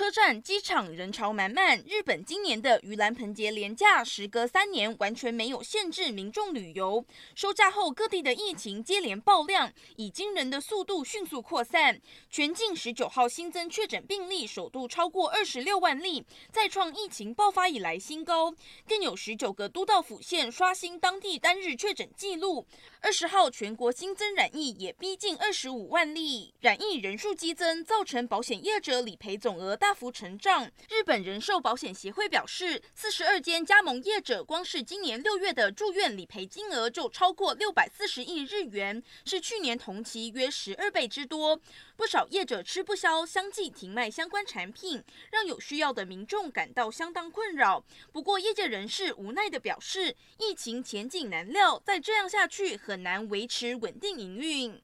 车站、机场人潮满满。日本今年的盂兰盆节连假时隔三年完全没有限制民众旅游。收假后，各地的疫情接连爆量，以惊人的速度迅速扩散。全境十九号新增确诊病例首度超过二十六万例，再创疫情爆发以来新高。更有十九个都道府县刷新当地单日确诊纪录。二十号全国新增染疫也逼近二十五万例，染疫人数激增，造成保险业者理赔总额大幅成长。日本人寿保险协会表示，四十二间加盟业者光是今年六月的住院理赔金额就超过六百四十亿日元，是去年同期约十二倍之多。不少业者吃不消，相继停卖相关产品，让有需要的民众感到相当困扰。不过，业界人士无奈地表示，疫情前景难料，再这样下去很难维持稳定营运。